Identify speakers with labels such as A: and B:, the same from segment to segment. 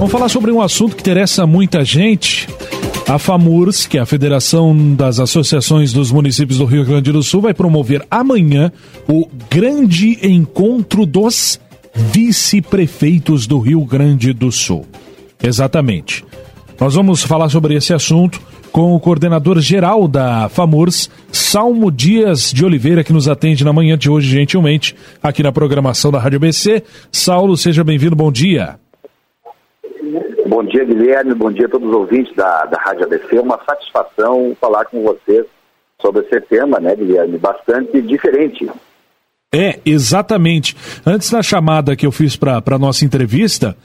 A: Vamos falar sobre um assunto que interessa muita gente. A FAMURS, que é a Federação das Associações dos Municípios do Rio Grande do Sul, vai promover amanhã o grande encontro dos vice-prefeitos do Rio Grande do Sul. Exatamente. Nós vamos falar sobre esse assunto com o coordenador geral da FAMURS, Salmo Dias de Oliveira, que nos atende na manhã de hoje, gentilmente, aqui na programação da Rádio BC. Saulo, seja bem-vindo, bom dia.
B: Bom dia, Guilherme. Bom dia a todos os ouvintes da, da Rádio ABC. É uma satisfação falar com vocês sobre esse tema, né, Guilherme? Bastante diferente.
A: É, exatamente. Antes da chamada que eu fiz para a nossa entrevista,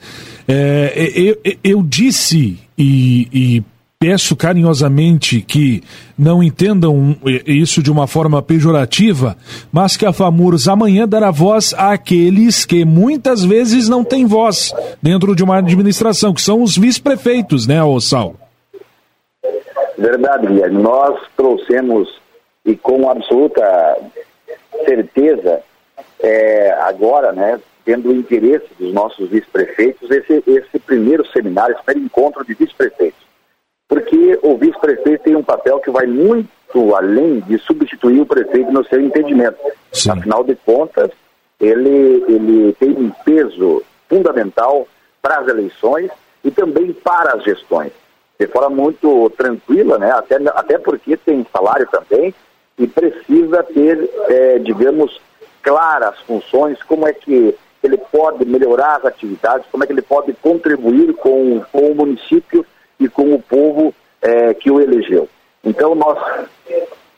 A: é, eu, eu, disse e, e peço carinhosamente que não entendam isso de uma forma pejorativa, mas que a FAMURS amanhã dará voz àqueles que muitas vezes não têm voz dentro de uma administração, que são os vice-prefeitos, né, Sal?
B: Verdade, Guilherme. Nós trouxemos, e com absoluta certeza, é, agora, né, tendo o interesse dos nossos vice-prefeitos, esse, esse primeiro seminário, esse primeiro encontro de vice-prefeitos porque o vice-prefeito tem um papel que vai muito além de substituir o prefeito no seu entendimento. Sim. Afinal de contas, ele, ele tem um peso fundamental para as eleições e também para as gestões. De forma muito tranquila, né? até, até porque tem salário também e precisa ter, é, digamos, claras funções, como é que ele pode melhorar as atividades, como é que ele pode contribuir com, com o município e com o povo é, que o elegeu. Então, nós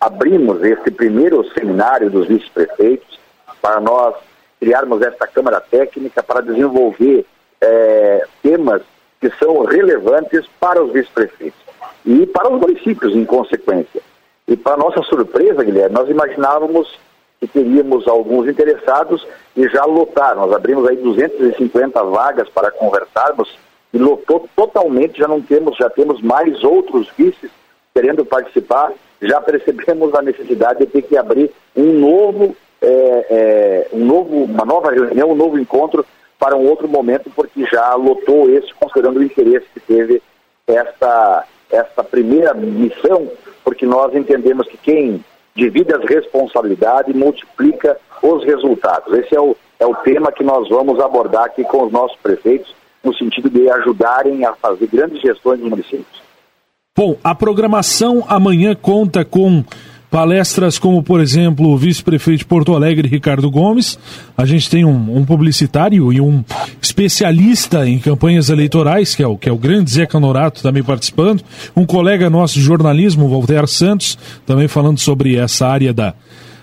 B: abrimos esse primeiro seminário dos vice-prefeitos para nós criarmos esta Câmara Técnica para desenvolver é, temas que são relevantes para os vice-prefeitos e para os municípios, em consequência. E para nossa surpresa, Guilherme, nós imaginávamos que teríamos alguns interessados e já lotar. Nós abrimos aí 250 vagas para conversarmos e lotou totalmente, já não temos, já temos mais outros vices querendo participar, já percebemos a necessidade de ter que abrir um novo, é, é, um novo, uma nova reunião, um novo encontro para um outro momento, porque já lotou esse, considerando o interesse que teve esta, esta primeira missão, porque nós entendemos que quem divide as responsabilidades multiplica os resultados. Esse é o, é o tema que nós vamos abordar aqui com os nossos prefeitos no sentido de ajudarem a fazer grandes gestões nos municípios.
A: Bom, a programação amanhã conta com palestras como, por exemplo, o vice-prefeito de Porto Alegre, Ricardo Gomes. A gente tem um, um, publicitário e um especialista em campanhas eleitorais, que é o, que é o grande Zeca Norato, também participando. Um colega nosso de jornalismo, Walter Santos, também falando sobre essa área da,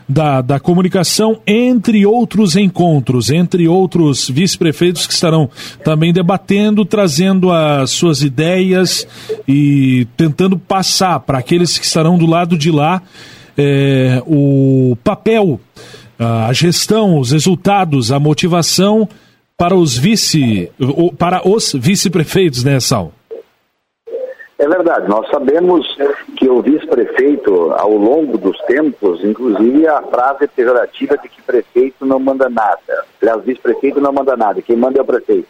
A: da, da comunicação, entre outros encontros, entre outros vice-prefeitos que estarão também debatendo, trazendo as suas ideias e tentando passar para aqueles que estarão do lado de lá é, o papel, a gestão, os resultados, a motivação para os vice, para os vice-prefeitos, né, Sal?
B: É verdade, nós sabemos que o vice-prefeito, ao longo dos tempos, inclusive a frase pejorativa de que prefeito não manda nada. Aliás, vice-prefeito não manda nada, quem manda é o prefeito.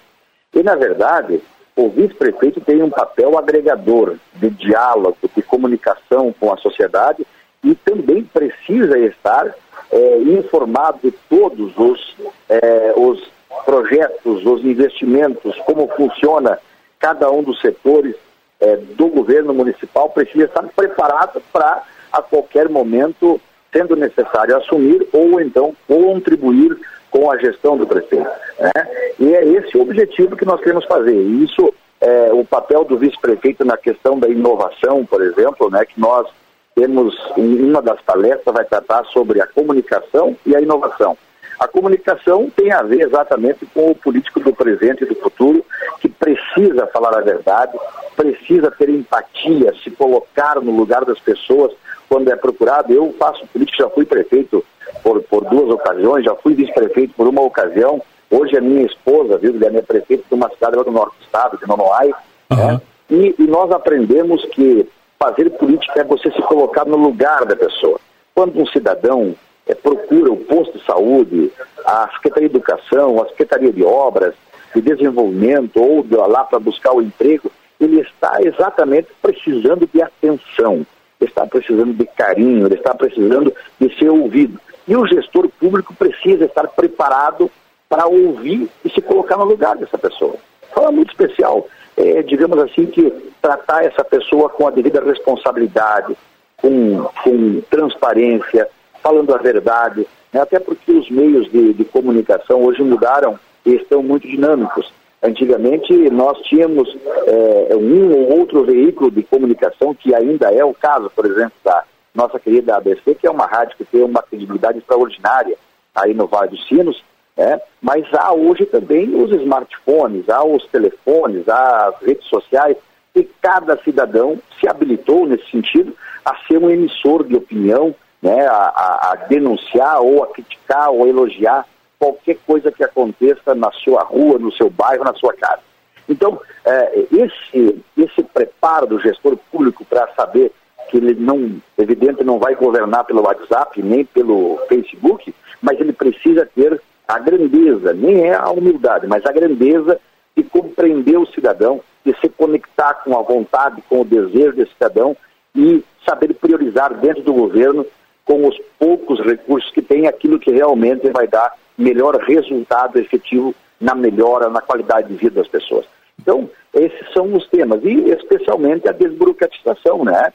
B: E, na verdade, o vice-prefeito tem um papel agregador de diálogo, de comunicação com a sociedade e também precisa estar é, informado de todos os, é, os projetos, os investimentos, como funciona cada um dos setores é, do governo municipal precisa estar preparado para, a qualquer momento, sendo necessário, assumir ou então contribuir com a gestão do prefeito. Né? E é esse o objetivo que nós queremos fazer. E isso é o papel do vice-prefeito na questão da inovação, por exemplo, né, que nós temos, uma das palestras vai tratar sobre a comunicação e a inovação. A comunicação tem a ver exatamente com o político do presente e do futuro, que precisa falar a verdade, precisa ter empatia, se colocar no lugar das pessoas quando é procurado. Eu faço política, já fui prefeito por, por duas ocasiões, já fui vice-prefeito por uma ocasião. Hoje a minha esposa, viu, é minha prefeita de uma cidade lá do norte do estado, de Nonoai. Uhum. Né? E, e nós aprendemos que fazer política é você se colocar no lugar da pessoa. Quando um cidadão é, procura o posto de saúde, a Secretaria de Educação, a Secretaria de Obras, de desenvolvimento ou lá para buscar o emprego, ele está exatamente precisando de atenção, está precisando de carinho, ele está precisando de ser ouvido. E o gestor público precisa estar preparado para ouvir e se colocar no lugar dessa pessoa. Fala muito especial, é, digamos assim, que tratar essa pessoa com a devida responsabilidade, com, com transparência, falando a verdade, né? até porque os meios de, de comunicação hoje mudaram e estão muito dinâmicos. Antigamente nós tínhamos é, um ou outro veículo de comunicação, que ainda é o caso, por exemplo, da nossa querida ABC, que é uma rádio que tem uma credibilidade extraordinária aí no Vale dos Sinos, né? mas há hoje também os smartphones, há os telefones, há as redes sociais, e cada cidadão se habilitou nesse sentido a ser um emissor de opinião, né? a, a, denunciar ou a criticar ou a elogiar qualquer coisa que aconteça na sua rua, no seu bairro, na sua casa. Então, é, esse, esse preparo do gestor público para saber que ele não, evidente, não vai governar pelo WhatsApp nem pelo Facebook, mas ele precisa ter a grandeza, nem é a humildade, mas a grandeza de compreender o cidadão, de se conectar com a vontade, com o desejo desse cidadão e saber priorizar dentro do governo, com os poucos recursos que tem, aquilo que realmente vai dar melhor resultado efetivo na melhora, na qualidade de vida das pessoas. Então, esses são os temas, e especialmente a desburocratização, né?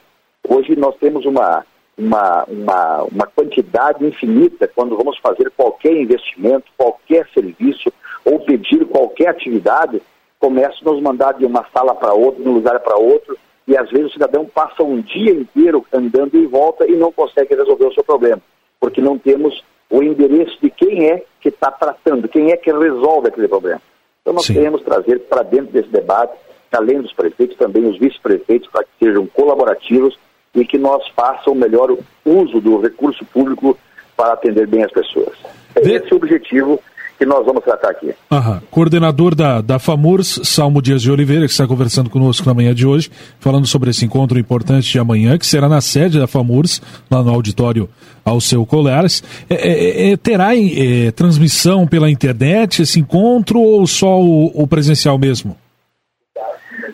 B: Hoje nós temos uma, uma, uma, uma quantidade infinita quando vamos fazer qualquer investimento, qualquer serviço ou pedir qualquer atividade, começa a nos mandar de uma sala para outra, de um lugar para outro, e às vezes o cidadão passa um dia inteiro andando em volta e não consegue resolver o seu problema, porque não temos o endereço de quem é que está tratando, quem é que resolve aquele problema. Então nós Sim. queremos trazer para dentro desse debate, além dos prefeitos, também os vice-prefeitos, para que sejam colaborativos e que nós façam o melhor uso do recurso público para atender bem as pessoas. É de... esse o objetivo que nós vamos tratar aqui.
A: Aham. Coordenador da, da FAMURS, Salmo Dias de Oliveira, que está conversando conosco na manhã de hoje, falando sobre esse encontro importante de amanhã, que será na sede da FAMURS, lá no auditório ao seu Colares. É, é, é, é terá é, transmissão pela internet esse encontro ou só o, o presencial mesmo?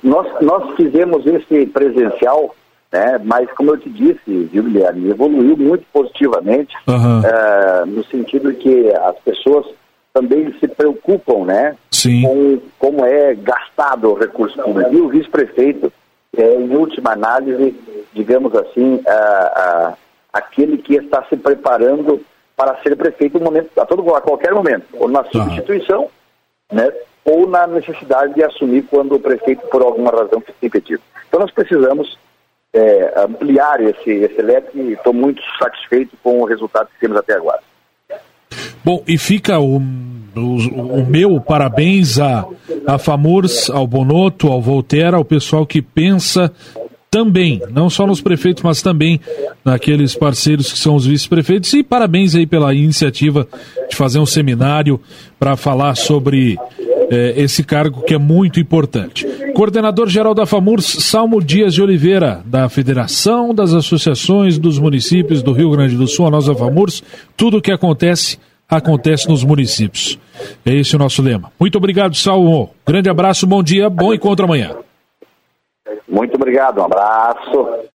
B: Nós, nós fizemos esse presencial né? Mas, como eu te disse, viu, Guilherme, evoluiu muito positivamente, uhum. no sentido que as pessoas também se preocupam, né?
A: Sim.
B: Com como é gastado o recurso público. E o vice-prefeito, é, em última análise, digamos assim, aquele que está se preparando para ser prefeito momento, a, todo, a qualquer momento, ou na tá. substituição, né? Ou na necessidade de assumir quando o prefeito, por alguma razão, fica impedido. Então, nós precisamos é, ampliar esse, esse leque e estou muito satisfeito com o resultado que temos até agora.
A: Bom, e fica o, o, o meu parabéns a, a FAMURS, ao Bonotto, ao Volterra, ao pessoal que pensa também, não só nos prefeitos, mas também naqueles parceiros que são os vice-prefeitos. E parabéns aí pela iniciativa de fazer um seminário para falar sobre é, esse cargo que é muito importante. Coordenador geral da FAMURS, Salmo Dias de Oliveira, da Federação das Associações dos Municípios do Rio Grande do Sul, a nossa FAMURS, tudo o que acontece, acontece nos municípios. É esse o nosso lema. Muito obrigado, Salmo. Grande abraço, bom dia, bom encontro amanhã.
B: Muito obrigado, um abraço.